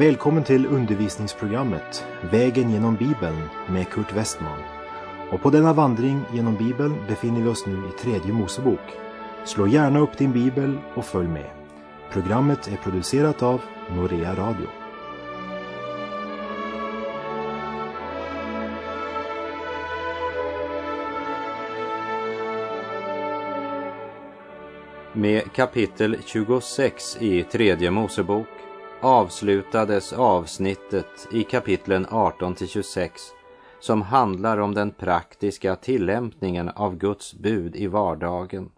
Välkommen till undervisningsprogrammet Vägen genom Bibeln med Kurt Westman. Och på denna vandring genom Bibeln befinner vi oss nu i tredje Mosebok. Slå gärna upp din bibel och följ med. Programmet är producerat av Norea Radio. Med kapitel 26 i tredje Mosebok avslutades avsnittet i kapitlen 18 till 26 som handlar om den praktiska tillämpningen av Guds bud i vardagen.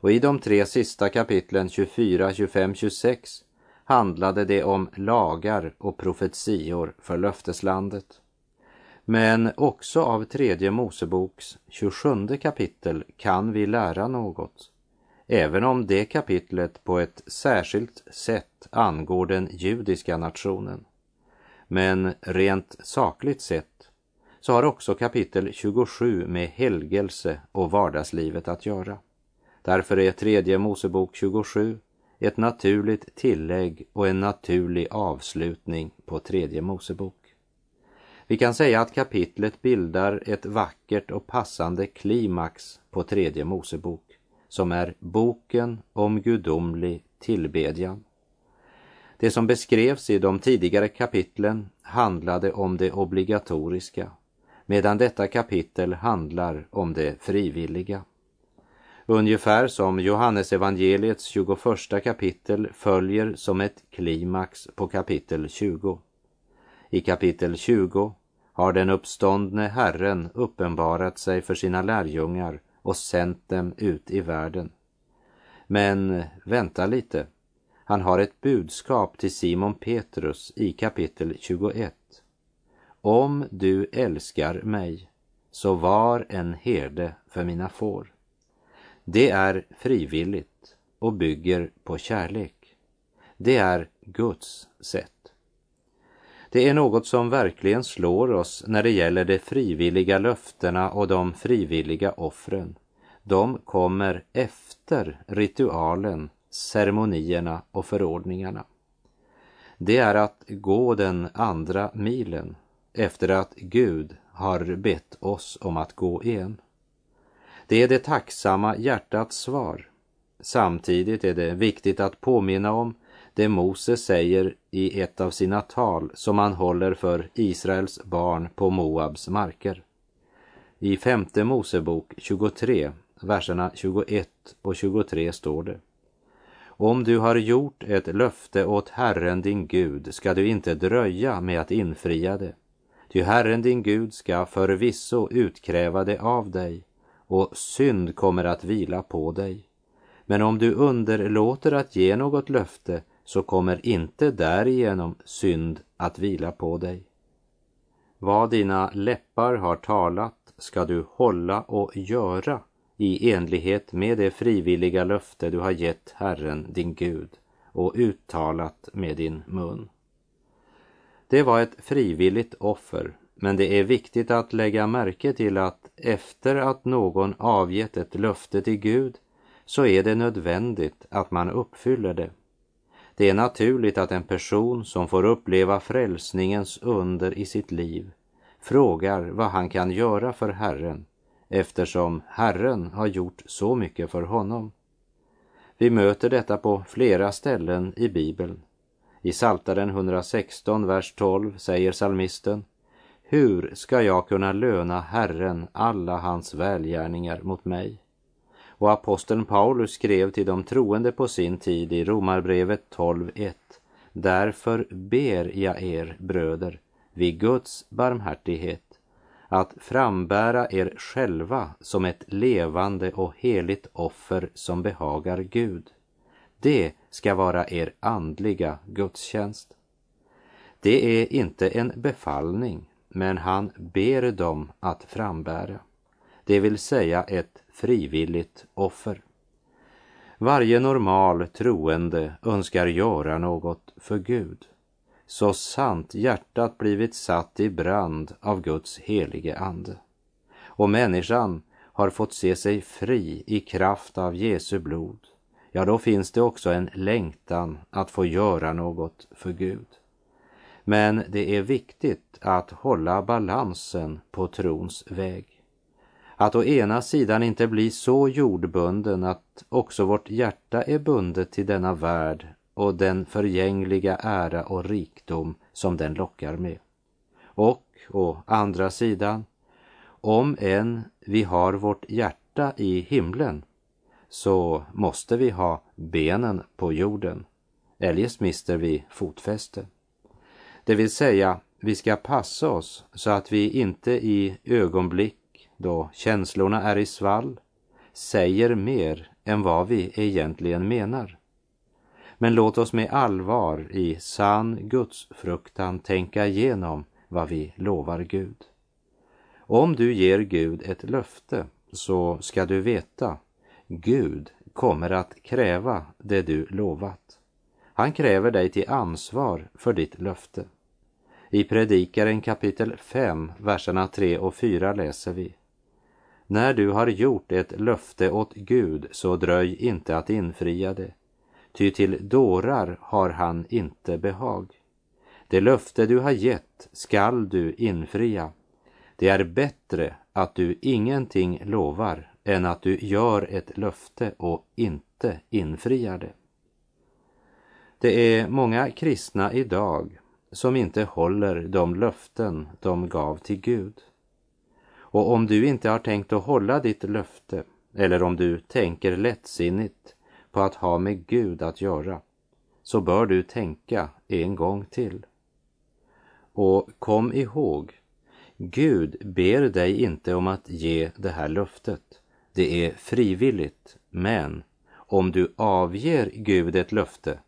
Och i de tre sista kapitlen 24, 25, 26 handlade det om lagar och profetior för löfteslandet. Men också av tredje Moseboks 27 kapitel kan vi lära något även om det kapitlet på ett särskilt sätt angår den judiska nationen. Men rent sakligt sett så har också kapitel 27 med helgelse och vardagslivet att göra. Därför är tredje Mosebok 27 ett naturligt tillägg och en naturlig avslutning på tredje Mosebok. Vi kan säga att kapitlet bildar ett vackert och passande klimax på tredje Mosebok som är boken om gudomlig tillbedjan. Det som beskrevs i de tidigare kapitlen handlade om det obligatoriska, medan detta kapitel handlar om det frivilliga. Ungefär som Johannes evangeliets 21 kapitel följer som ett klimax på kapitel 20. I kapitel 20 har den uppståndne Herren uppenbarat sig för sina lärjungar och sänt dem ut i världen. Men vänta lite. Han har ett budskap till Simon Petrus i kapitel 21. Om du älskar mig, så var en herde för mina får. Det är frivilligt och bygger på kärlek. Det är Guds sätt. Det är något som verkligen slår oss när det gäller de frivilliga löftena och de frivilliga offren. De kommer efter ritualen, ceremonierna och förordningarna. Det är att gå den andra milen efter att Gud har bett oss om att gå en. Det är det tacksamma hjärtats svar. Samtidigt är det viktigt att påminna om det Mose säger i ett av sina tal som han håller för Israels barn på Moabs marker. I femte Mosebok 23, verserna 21 och 23 står det. Om du har gjort ett löfte åt Herren din Gud ska du inte dröja med att infria det. Ty Herren din Gud ska förvisso utkräva det av dig och synd kommer att vila på dig. Men om du underlåter att ge något löfte så kommer inte därigenom synd att vila på dig. Vad dina läppar har talat ska du hålla och göra i enlighet med det frivilliga löfte du har gett Herren din Gud och uttalat med din mun. Det var ett frivilligt offer, men det är viktigt att lägga märke till att efter att någon avgett ett löfte till Gud så är det nödvändigt att man uppfyller det. Det är naturligt att en person som får uppleva frälsningens under i sitt liv frågar vad han kan göra för Herren eftersom Herren har gjort så mycket för honom. Vi möter detta på flera ställen i Bibeln. I Saltaren 116, vers 12 säger salmisten Hur ska jag kunna löna Herren alla hans välgärningar mot mig? Och aposteln Paulus skrev till de troende på sin tid i Romarbrevet 12.1. Därför ber jag er bröder vid Guds barmhärtighet att frambära er själva som ett levande och heligt offer som behagar Gud. Det ska vara er andliga gudstjänst. Det är inte en befallning, men han ber dem att frambära, det vill säga ett frivilligt offer. Varje normal troende önskar göra något för Gud, så sant hjärtat blivit satt i brand av Guds helige ande. Och människan har fått se sig fri i kraft av Jesu blod, ja, då finns det också en längtan att få göra något för Gud. Men det är viktigt att hålla balansen på trons väg. Att å ena sidan inte bli så jordbunden att också vårt hjärta är bundet till denna värld och den förgängliga ära och rikdom som den lockar med. Och å andra sidan, om än vi har vårt hjärta i himlen så måste vi ha benen på jorden. Eljest mister vi fotfäste. Det vill säga, vi ska passa oss så att vi inte i ögonblick då känslorna är i svall säger mer än vad vi egentligen menar. Men låt oss med allvar i sann gudsfruktan tänka igenom vad vi lovar Gud. Om du ger Gud ett löfte så ska du veta Gud kommer att kräva det du lovat. Han kräver dig till ansvar för ditt löfte. I Predikaren kapitel 5, verserna 3 och 4 läser vi. När du har gjort ett löfte åt Gud så dröj inte att infria det, ty till dårar har han inte behag. Det löfte du har gett skall du infria. Det är bättre att du ingenting lovar än att du gör ett löfte och inte infriar det. Det är många kristna idag som inte håller de löften de gav till Gud. Och om du inte har tänkt att hålla ditt löfte eller om du tänker lättsinnigt på att ha med Gud att göra så bör du tänka en gång till. Och kom ihåg, Gud ber dig inte om att ge det här löftet. Det är frivilligt, men om du avger Gud ett löfte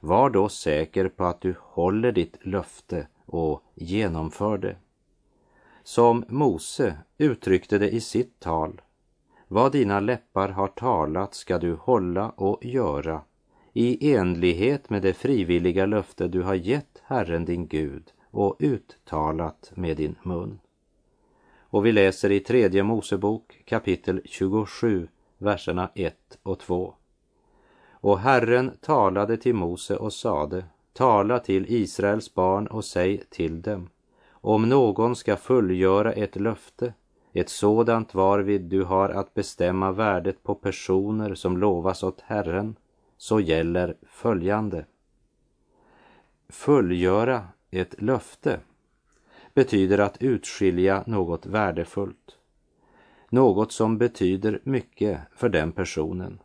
var då säker på att du håller ditt löfte och genomför det. Som Mose uttryckte det i sitt tal. Vad dina läppar har talat ska du hålla och göra i enlighet med det frivilliga löfte du har gett Herren din Gud och uttalat med din mun. Och vi läser i tredje Mosebok kapitel 27, verserna 1 och 2. Och Herren talade till Mose och sade, tala till Israels barn och säg till dem, om någon ska fullgöra ett löfte, ett sådant varvid du har att bestämma värdet på personer som lovas åt Herren, så gäller följande. Fullgöra ett löfte betyder att utskilja något värdefullt. Något som betyder mycket för den personen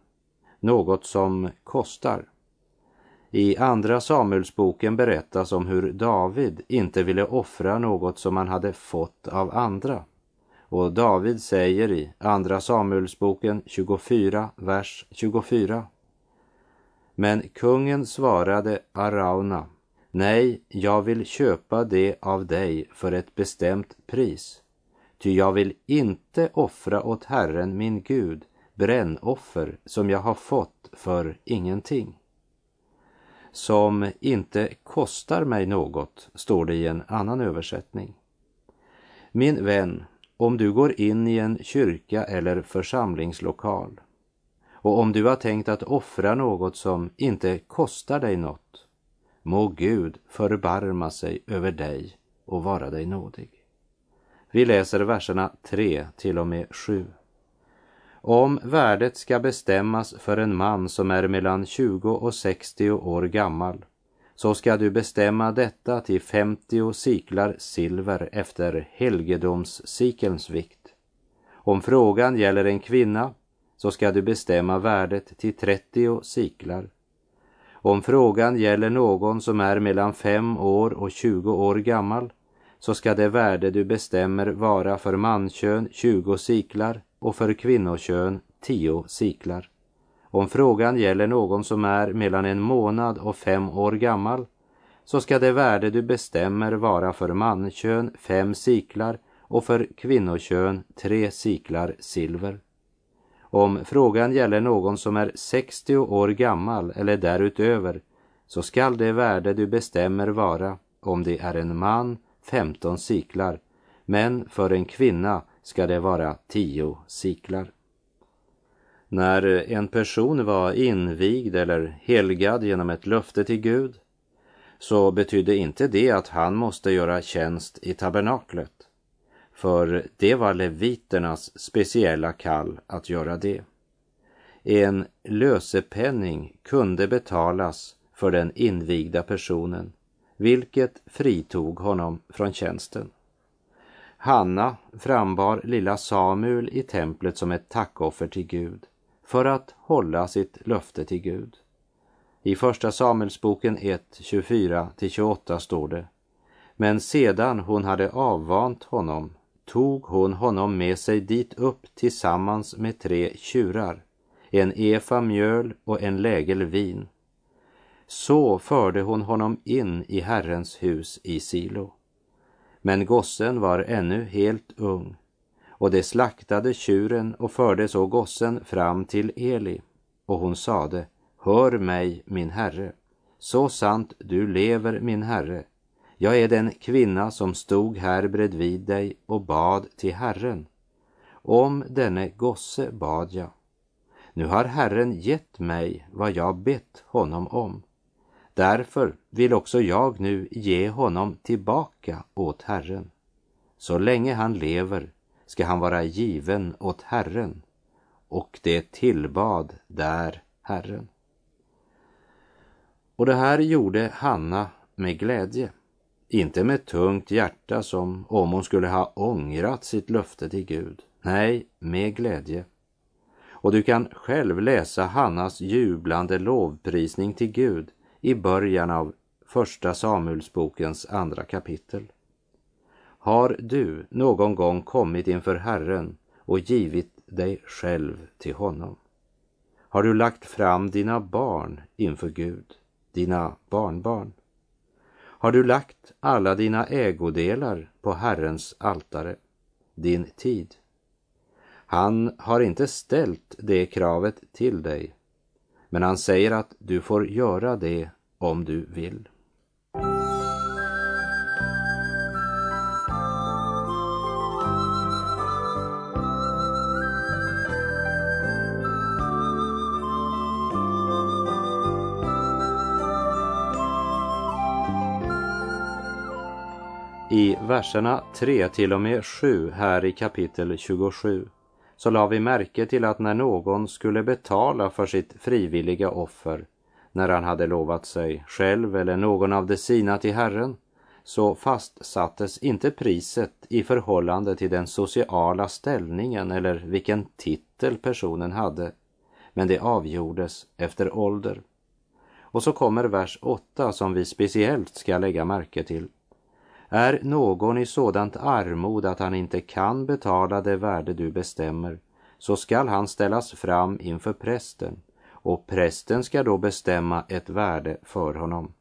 något som kostar. I Andra Samuelsboken berättas om hur David inte ville offra något som han hade fått av andra. Och David säger i Andra Samuelsboken 24, vers 24. Men kungen svarade Arauna, nej, jag vill köpa det av dig för ett bestämt pris, ty jag vill inte offra åt Herren min Gud brännoffer som jag har fått för ingenting. Som inte kostar mig något, står det i en annan översättning. Min vän, om du går in i en kyrka eller församlingslokal och om du har tänkt att offra något som inte kostar dig något, må Gud förbarma sig över dig och vara dig nådig. Vi läser verserna 3 till och med 7. Om värdet ska bestämmas för en man som är mellan 20 och 60 år gammal så ska du bestämma detta till 50 siklar silver efter helgedomssikelns vikt. Om frågan gäller en kvinna så ska du bestämma värdet till 30 siklar. Om frågan gäller någon som är mellan 5 år och 20 år gammal så ska det värde du bestämmer vara för mankön 20 siklar och för kvinnokön tio siklar. Om frågan gäller någon som är mellan en månad och fem år gammal så ska det värde du bestämmer vara för mankön fem siklar och för kvinnokön tre siklar silver. Om frågan gäller någon som är 60 år gammal eller därutöver så skall det värde du bestämmer vara, om det är en man, 15 siklar, men för en kvinna ska det vara tio siklar. När en person var invigd eller helgad genom ett löfte till Gud så betydde inte det att han måste göra tjänst i tabernaklet. För det var leviternas speciella kall att göra det. En lösepenning kunde betalas för den invigda personen, vilket fritog honom från tjänsten. Hanna frambar lilla Samuel i templet som ett tackoffer till Gud för att hålla sitt löfte till Gud. I Första Samuelsboken 1, 24-28 står det Men sedan hon hade avvant honom tog hon honom med sig dit upp tillsammans med tre tjurar, en efa mjöl och en lägel vin. Så förde hon honom in i Herrens hus i Silo. Men gossen var ännu helt ung och de slaktade tjuren och förde så gossen fram till Eli och hon sade Hör mig, min herre, så sant du lever, min herre. Jag är den kvinna som stod här bredvid dig och bad till Herren. Om denne gosse bad jag. Nu har Herren gett mig vad jag bett honom om. Därför vill också jag nu ge honom tillbaka åt Herren. Så länge han lever ska han vara given åt Herren. Och det tillbad där Herren. Och det här gjorde Hanna med glädje. Inte med tungt hjärta som om hon skulle ha ångrat sitt löfte till Gud. Nej, med glädje. Och du kan själv läsa Hannas jublande lovprisning till Gud i början av Första Samuelsbokens andra kapitel. Har du någon gång kommit inför Herren och givit dig själv till honom? Har du lagt fram dina barn inför Gud? dina barnbarn? Har du lagt alla dina ägodelar på Herrens altare, din tid? Han har inte ställt det kravet till dig, men han säger att du får göra det om du vill. I verserna 3 till och med 7 här i kapitel 27 så la vi märke till att när någon skulle betala för sitt frivilliga offer, när han hade lovat sig själv eller någon av de sina till Herren, så fastsattes inte priset i förhållande till den sociala ställningen eller vilken titel personen hade, men det avgjordes efter ålder. Och så kommer vers 8 som vi speciellt ska lägga märke till. Är någon i sådant armod att han inte kan betala det värde du bestämmer, så skall han ställas fram inför prästen och prästen ska då bestämma ett värde för honom.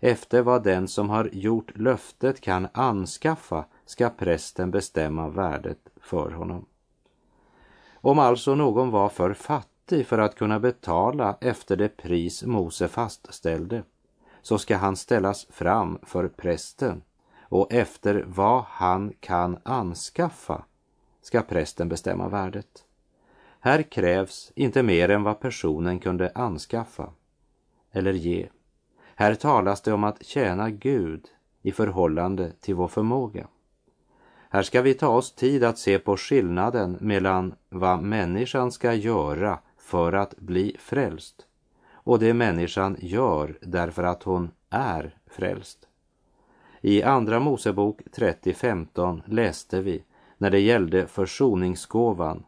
Efter vad den som har gjort löftet kan anskaffa ska prästen bestämma värdet för honom. Om alltså någon var för fattig för att kunna betala efter det pris Mose fastställde, så ska han ställas fram för prästen och efter vad han kan anskaffa ska prästen bestämma värdet. Här krävs inte mer än vad personen kunde anskaffa eller ge. Här talas det om att tjäna Gud i förhållande till vår förmåga. Här ska vi ta oss tid att se på skillnaden mellan vad människan ska göra för att bli frälst och det människan gör därför att hon är frälst. I Andra Mosebok 30.15 läste vi när det gällde försoningsgåvan.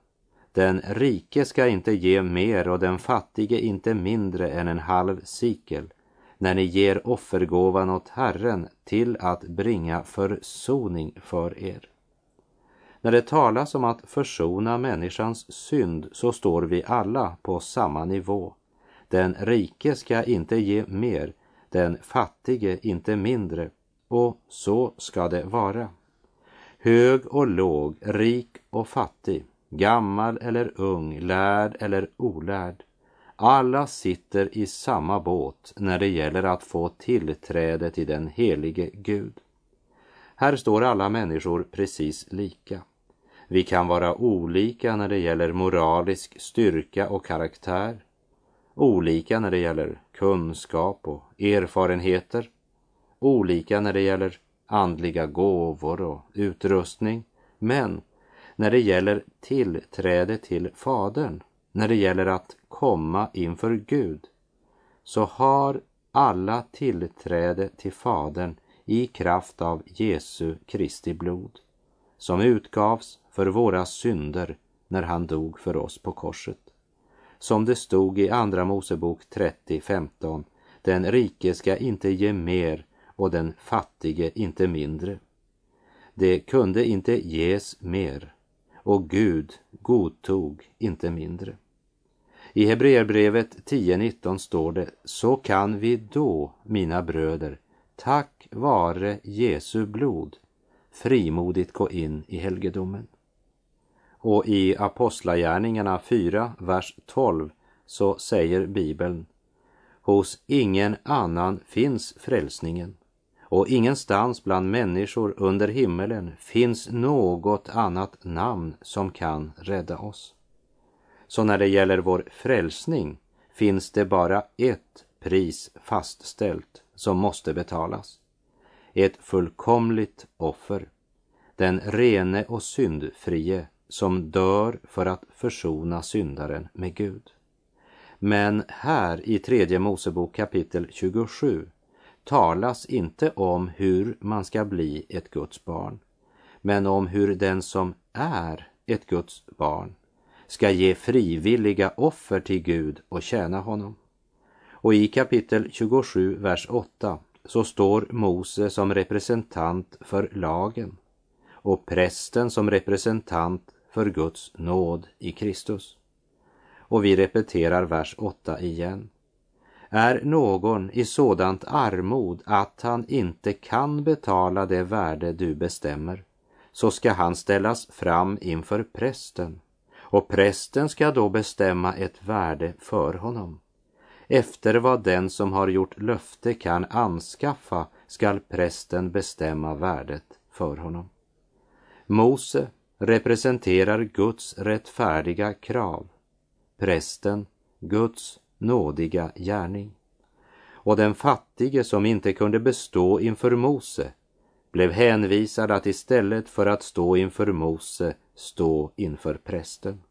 Den rike ska inte ge mer och den fattige inte mindre än en halv sikel när ni ger offergåvan åt Herren till att bringa försoning för er. När det talas om att försona människans synd så står vi alla på samma nivå. Den rike ska inte ge mer, den fattige inte mindre och så ska det vara. Hög och låg, rik och fattig, gammal eller ung, lärd eller olärd. Alla sitter i samma båt när det gäller att få tillträde till den helige Gud. Här står alla människor precis lika. Vi kan vara olika när det gäller moralisk styrka och karaktär, olika när det gäller kunskap och erfarenheter, olika när det gäller andliga gåvor och utrustning, men när det gäller tillträde till Fadern, när det gäller att komma inför Gud, så har alla tillträde till Fadern i kraft av Jesu Kristi blod, som utgavs för våra synder när han dog för oss på korset. Som det stod i Andra Mosebok 30.15, den rike ska inte ge mer och den fattige inte mindre. Det kunde inte ges mer och Gud godtog inte mindre. I Hebreerbrevet 10.19 står det, så kan vi då, mina bröder, tack vare Jesu blod, frimodigt gå in i helgedomen. Och i Apostlagärningarna 4, vers 12 så säger Bibeln Hos ingen annan finns frälsningen och ingenstans bland människor under himmelen finns något annat namn som kan rädda oss. Så när det gäller vår frälsning finns det bara ett pris fastställt som måste betalas. Ett fullkomligt offer. Den rene och syndfrie som dör för att försona syndaren med Gud. Men här i tredje Mosebok kapitel 27 talas inte om hur man ska bli ett Guds barn, men om hur den som är ett Guds barn ska ge frivilliga offer till Gud och tjäna honom. Och i kapitel 27, vers 8 så står Mose som representant för lagen och prästen som representant för Guds nåd i Kristus. Och vi repeterar vers 8 igen. Är någon i sådant armod att han inte kan betala det värde du bestämmer, så ska han ställas fram inför prästen och prästen ska då bestämma ett värde för honom. Efter vad den som har gjort löfte kan anskaffa skall prästen bestämma värdet för honom. Mose representerar Guds rättfärdiga krav, prästen Guds nådiga gärning. Och den fattige som inte kunde bestå inför Mose blev hänvisad att istället för att stå inför Mose stå inför prästen.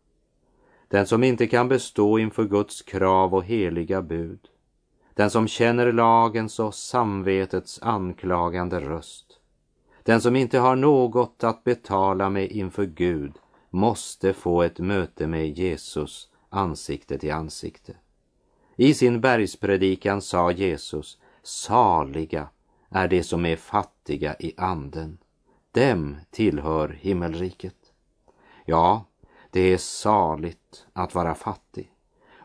Den som inte kan bestå inför Guds krav och heliga bud. Den som känner lagens och samvetets anklagande röst. Den som inte har något att betala med inför Gud måste få ett möte med Jesus ansikte till ansikte. I sin bergspredikan sa Jesus, saliga är de som är fattiga i anden. Dem tillhör himmelriket. Ja, det är saligt att vara fattig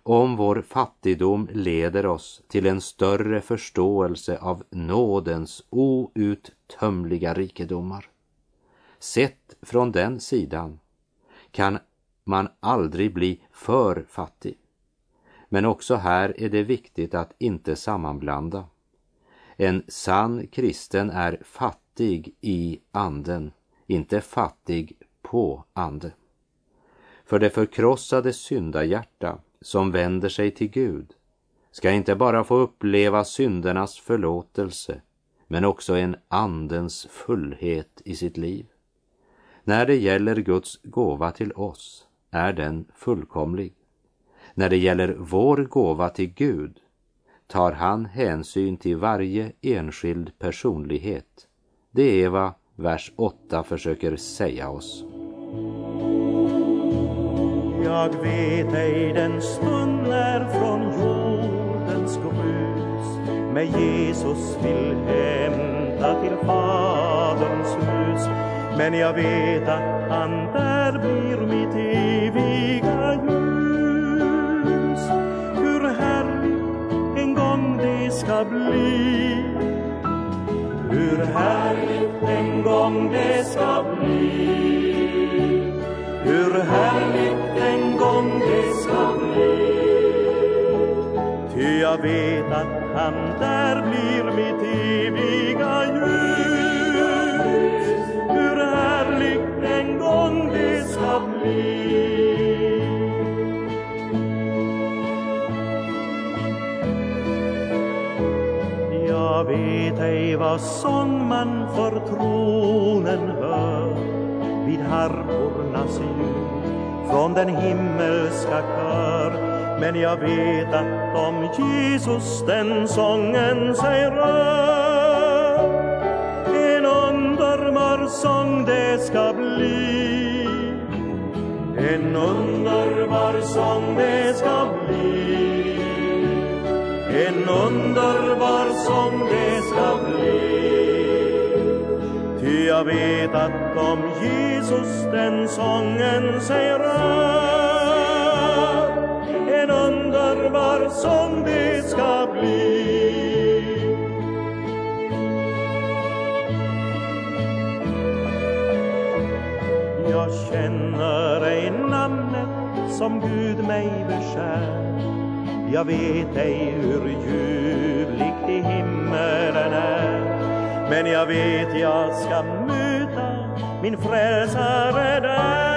om vår fattigdom leder oss till en större förståelse av nådens outtömliga rikedomar. Sett från den sidan kan man aldrig bli för fattig. Men också här är det viktigt att inte sammanblanda. En sann kristen är fattig i anden, inte fattig på ande. För det förkrossade syndahjärta som vänder sig till Gud ska inte bara få uppleva syndernas förlåtelse men också en andens fullhet i sitt liv. När det gäller Guds gåva till oss är den fullkomlig. När det gäller vår gåva till Gud tar han hänsyn till varje enskild personlighet. Det är vad vers 8 försöker säga oss. Jag vet ej den stund när från jordens grus med Jesus vill hämta till Faderns hus. Men jag vet att han där blir ska bli. Hur härligt en gång det ska bli. Hur härligt en gång det ska bli Ty jag vet att han där blir mitt eviga ljus Hur härligt en gång det ska bli leva sång man för tronen hör. Vid harpornas ljud från den himmelska kör. Men jag vet att om Jesus den sången sig rör en underbar sång det ska bli. En underbar sång det ska bli. En underbar sång det jag vet att om Jesus den sången sig rör. En underbar sång det ska bli. Jag känner ej namnet som Gud mig beskär. Jag vet ej hur ljuvligt i himmelen är. Men jag vet jag ska min frälsare där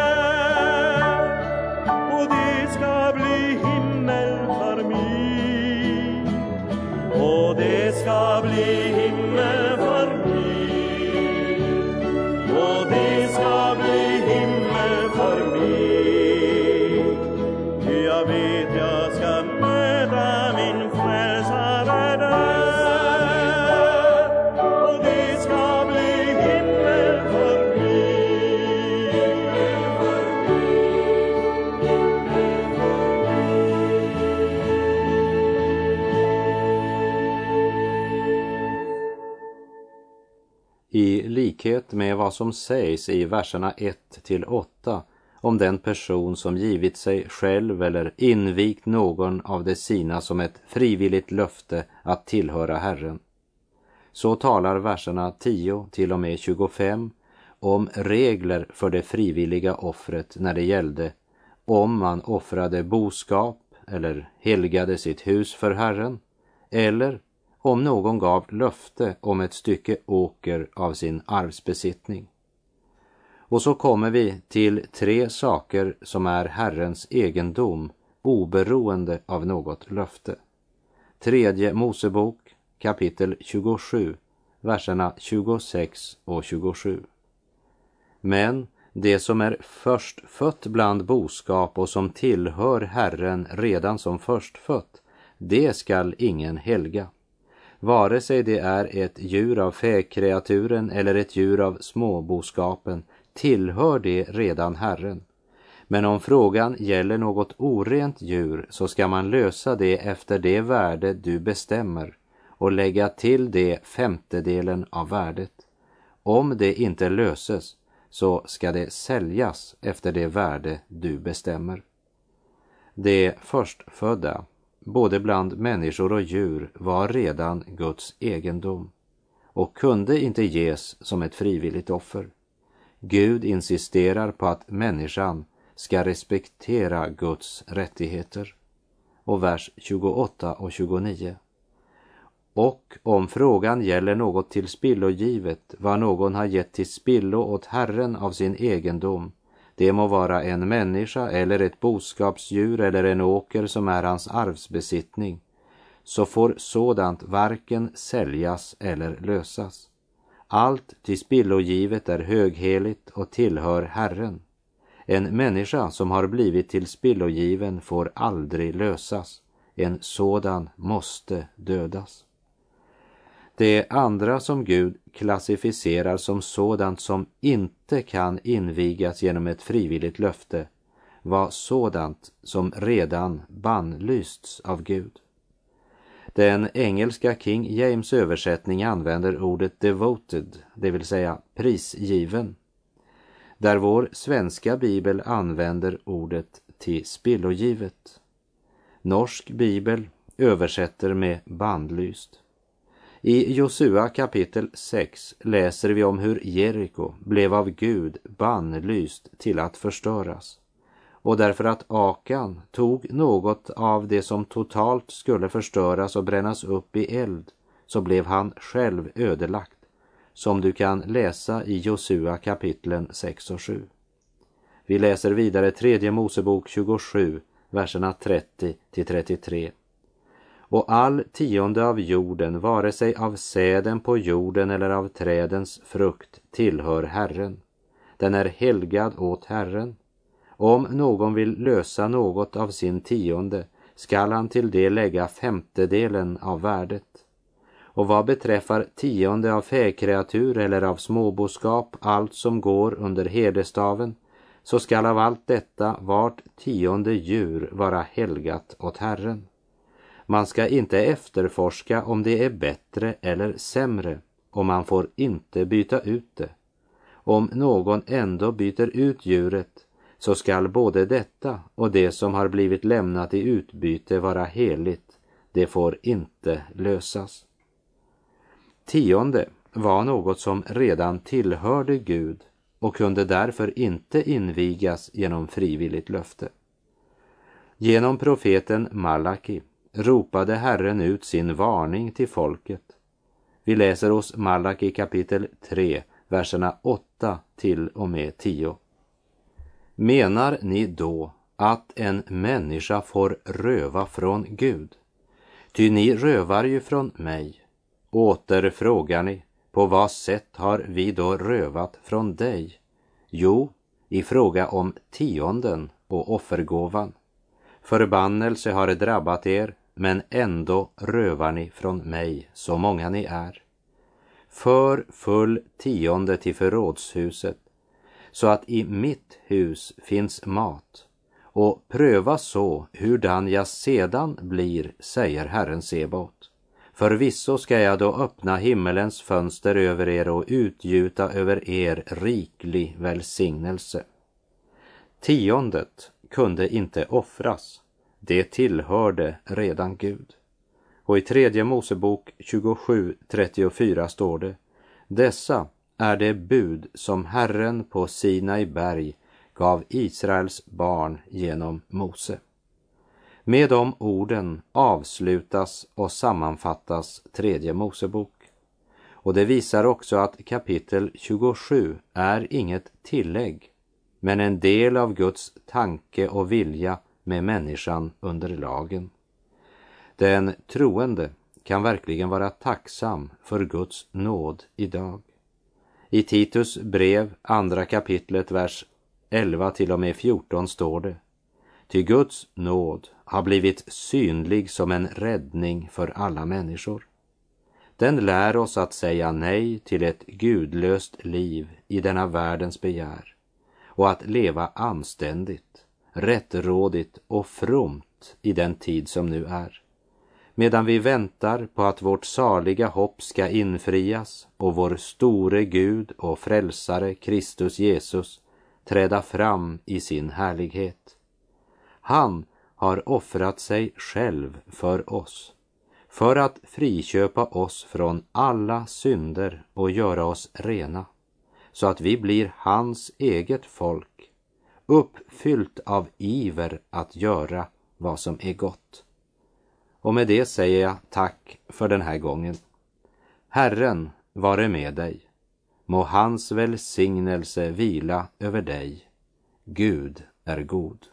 vad som sägs i verserna 1 till 8 om den person som givit sig själv eller invigt någon av de sina som ett frivilligt löfte att tillhöra Herren. Så talar verserna 10 till och med 25 om regler för det frivilliga offret när det gällde om man offrade boskap eller helgade sitt hus för Herren eller om någon gav löfte om ett stycke åker av sin arvsbesittning. Och så kommer vi till tre saker som är Herrens egendom oberoende av något löfte. Tredje Mosebok kapitel 27, verserna 26 och 27. Men det som är förstfött bland boskap och som tillhör Herren redan som förstfött, det skall ingen helga vare sig det är ett djur av fäkreaturen eller ett djur av småboskapen, tillhör det redan Herren. Men om frågan gäller något orent djur så ska man lösa det efter det värde du bestämmer och lägga till det femtedelen av värdet. Om det inte löses så ska det säljas efter det värde du bestämmer. Det förstfödda både bland människor och djur var redan Guds egendom och kunde inte ges som ett frivilligt offer. Gud insisterar på att människan ska respektera Guds rättigheter. Och vers 28 och 29. Och om frågan gäller något till spillogivet, vad någon har gett till spillo åt Herren av sin egendom, det må vara en människa eller ett boskapsdjur eller en åker som är hans arvsbesittning, så får sådant varken säljas eller lösas. Allt till spillogivet är högheligt och tillhör Herren. En människa som har blivit till spillogiven får aldrig lösas. En sådan måste dödas. Det andra som Gud klassificerar som sådant som inte kan invigas genom ett frivilligt löfte var sådant som redan bannlysts av Gud. Den engelska King James översättning använder ordet devoted, det vill säga prisgiven, där vår svenska bibel använder ordet till spillogivet. Norsk bibel översätter med bannlyst. I Josua kapitel 6 läser vi om hur Jeriko blev av Gud bannlyst till att förstöras. Och därför att Akan tog något av det som totalt skulle förstöras och brännas upp i eld så blev han själv ödelagt, som du kan läsa i Josua kapitlen 6 och 7. Vi läser vidare tredje Mosebok 27, verserna 30 till 33 och all tionde av jorden, vare sig av säden på jorden eller av trädens frukt, tillhör Herren. Den är helgad åt Herren. Om någon vill lösa något av sin tionde skall han till det lägga femtedelen av värdet. Och vad beträffar tionde av fäkreatur eller av småboskap, allt som går under herdestaven, så skall av allt detta vart tionde djur vara helgat åt Herren. Man ska inte efterforska om det är bättre eller sämre och man får inte byta ut det. Om någon ändå byter ut djuret så skall både detta och det som har blivit lämnat i utbyte vara heligt. Det får inte lösas. Tionde var något som redan tillhörde Gud och kunde därför inte invigas genom frivilligt löfte. Genom profeten Malaki ropade Herren ut sin varning till folket. Vi läser hos Malaki kapitel 3, verserna 8 till och med 10. Menar ni då att en människa får röva från Gud? Ty ni rövar ju från mig. Åter frågar ni, på vad sätt har vi då rövat från dig? Jo, i fråga om tionden och offergåvan. Förbannelse har drabbat er, men ändå rövar ni från mig, så många ni är. För full tionde till förrådshuset, så att i mitt hus finns mat, och pröva så hurdan jag sedan blir, säger Herren Sebaot. Förvisso ska jag då öppna himmelens fönster över er och utgjuta över er riklig välsignelse. Tiondet kunde inte offras, det tillhörde redan Gud. Och i tredje Mosebok 27.34 står det Dessa är det bud som Herren på Sinai berg gav Israels barn genom Mose. Med de orden avslutas och sammanfattas tredje Mosebok. Och det visar också att kapitel 27 är inget tillägg, men en del av Guds tanke och vilja med människan under lagen. Den troende kan verkligen vara tacksam för Guds nåd idag. I Titus brev, andra kapitlet, vers 11 till och med 14 står det Ty Guds nåd har blivit synlig som en räddning för alla människor. Den lär oss att säga nej till ett gudlöst liv i denna världens begär och att leva anständigt, rättrådigt och fromt i den tid som nu är. Medan vi väntar på att vårt saliga hopp ska infrias och vår store Gud och frälsare Kristus Jesus träda fram i sin härlighet. Han har offrat sig själv för oss, för att friköpa oss från alla synder och göra oss rena, så att vi blir hans eget folk, uppfyllt av iver att göra vad som är gott. Och med det säger jag tack för den här gången. Herren vare med dig. Må hans välsignelse vila över dig. Gud är god.